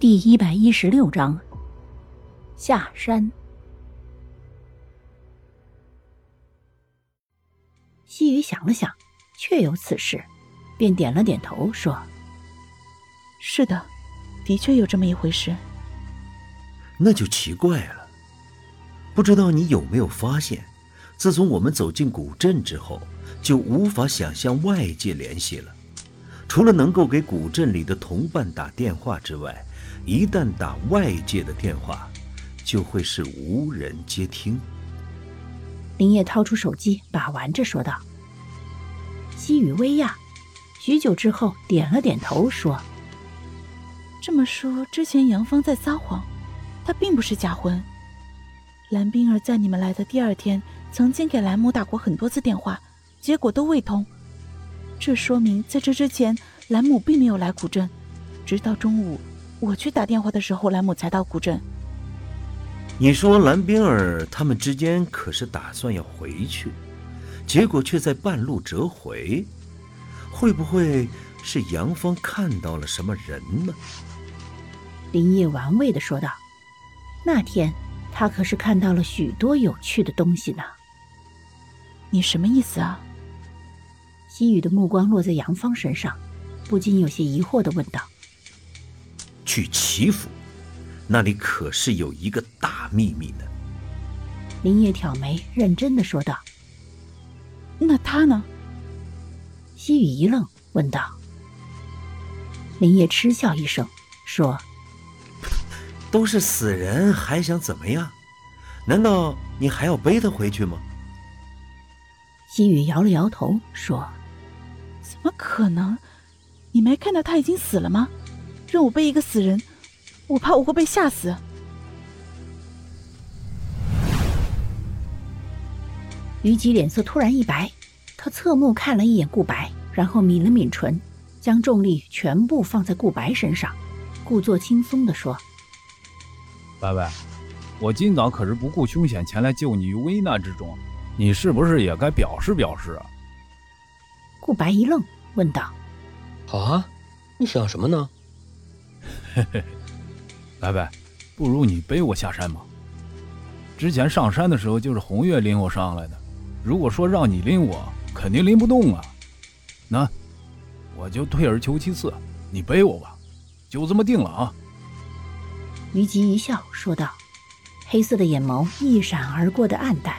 第一百一十六章下山。西雨想了想，确有此事，便点了点头，说：“是的，的确有这么一回事。”那就奇怪了，不知道你有没有发现，自从我们走进古镇之后，就无法想象外界联系了，除了能够给古镇里的同伴打电话之外。一旦打外界的电话，就会是无人接听。林业掏出手机，把玩着说道：“西雨薇娅，许久之后点了点头，说：‘这么说，之前杨芳在撒谎，她并不是假婚。蓝冰儿在你们来的第二天，曾经给蓝母打过很多次电话，结果都未通。这说明在这之前，兰姆并没有来古镇，直到中午。’”我去打电话的时候，兰姆才到古镇。你说蓝冰儿他们之间可是打算要回去，结果却在半路折回，会不会是杨芳看到了什么人呢？林业玩味的说道：“那天他可是看到了许多有趣的东西呢。”你什么意思啊？西雨的目光落在杨芳身上，不禁有些疑惑的问道。去齐府，那里可是有一个大秘密呢。林业挑眉，认真的说道：“那他呢？”西雨一愣，问道。林业嗤笑一声，说：“都是死人，还想怎么样？难道你还要背他回去吗？”西雨摇了摇头，说：“怎么可能？你没看到他已经死了吗？”让我背一个死人，我怕我会被吓死。虞姬脸色突然一白，他侧目看了一眼顾白，然后抿了抿唇，将重力全部放在顾白身上，故作轻松的说：“白白，我今早可是不顾凶险前来救你于危难之中，你是不是也该表示表示啊？”顾白一愣，问道：“好啊，你想什么呢？”嘿嘿，白白，不如你背我下山吧。之前上山的时候就是红月拎我上来的，如果说让你拎我，肯定拎不动啊。那我就退而求其次，你背我吧，就这么定了啊。虞姬一笑说道，黑色的眼眸一闪而过的暗淡。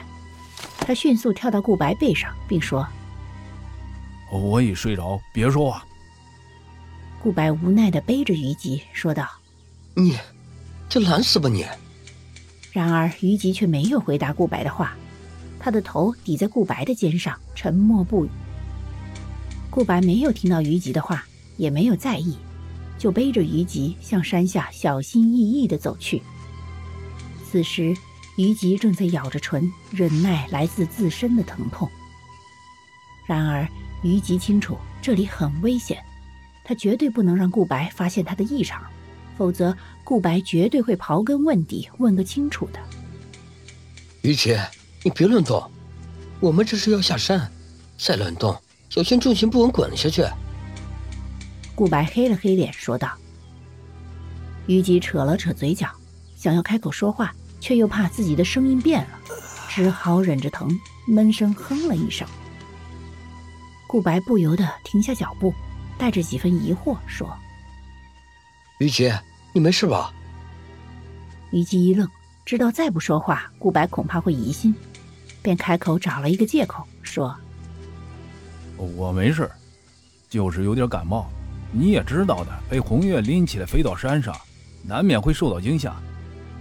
他迅速跳到顾白背上，并说：“我已睡着，别说话。”顾白无奈的背着虞姬说道：“你，就懒死吧你！”然而虞姬却没有回答顾白的话，他的头抵在顾白的肩上，沉默不语。顾白没有听到虞姬的话，也没有在意，就背着虞姬向山下小心翼翼的走去。此时，虞姬正在咬着唇，忍耐来自自身的疼痛。然而，虞姬清楚这里很危险。他绝对不能让顾白发现他的异常，否则顾白绝对会刨根问底，问个清楚的。于吉，你别乱动，我们这是要下山，再乱动，小心重心不稳滚下去。顾白黑了黑脸说道。于吉扯了扯嘴角，想要开口说话，却又怕自己的声音变了，只好忍着疼，闷声哼了一声。顾白不由得停下脚步。带着几分疑惑说：“于琪，你没事吧？”于姬一愣，知道再不说话，顾白恐怕会疑心，便开口找了一个借口说：“我没事，就是有点感冒。你也知道的，被红月拎起来飞到山上，难免会受到惊吓，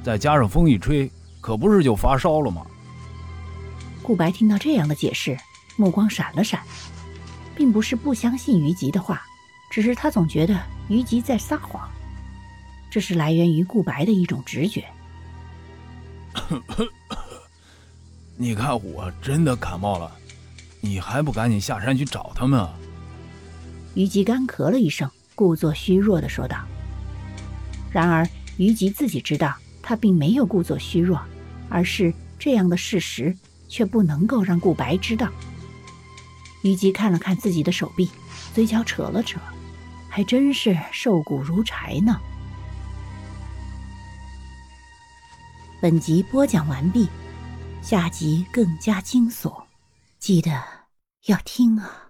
再加上风一吹，可不是就发烧了吗？”顾白听到这样的解释，目光闪了闪，并不是不相信于吉的话。只是他总觉得于吉在撒谎，这是来源于顾白的一种直觉。你看我真的感冒了，你还不赶紧下山去找他们啊？于吉干咳了一声，故作虚弱的说道。然而于吉自己知道，他并没有故作虚弱，而是这样的事实却不能够让顾白知道。虞姬看了看自己的手臂嘴角扯了扯还真是瘦骨如柴呢。本集播讲完毕下集更加惊悚记得要听啊。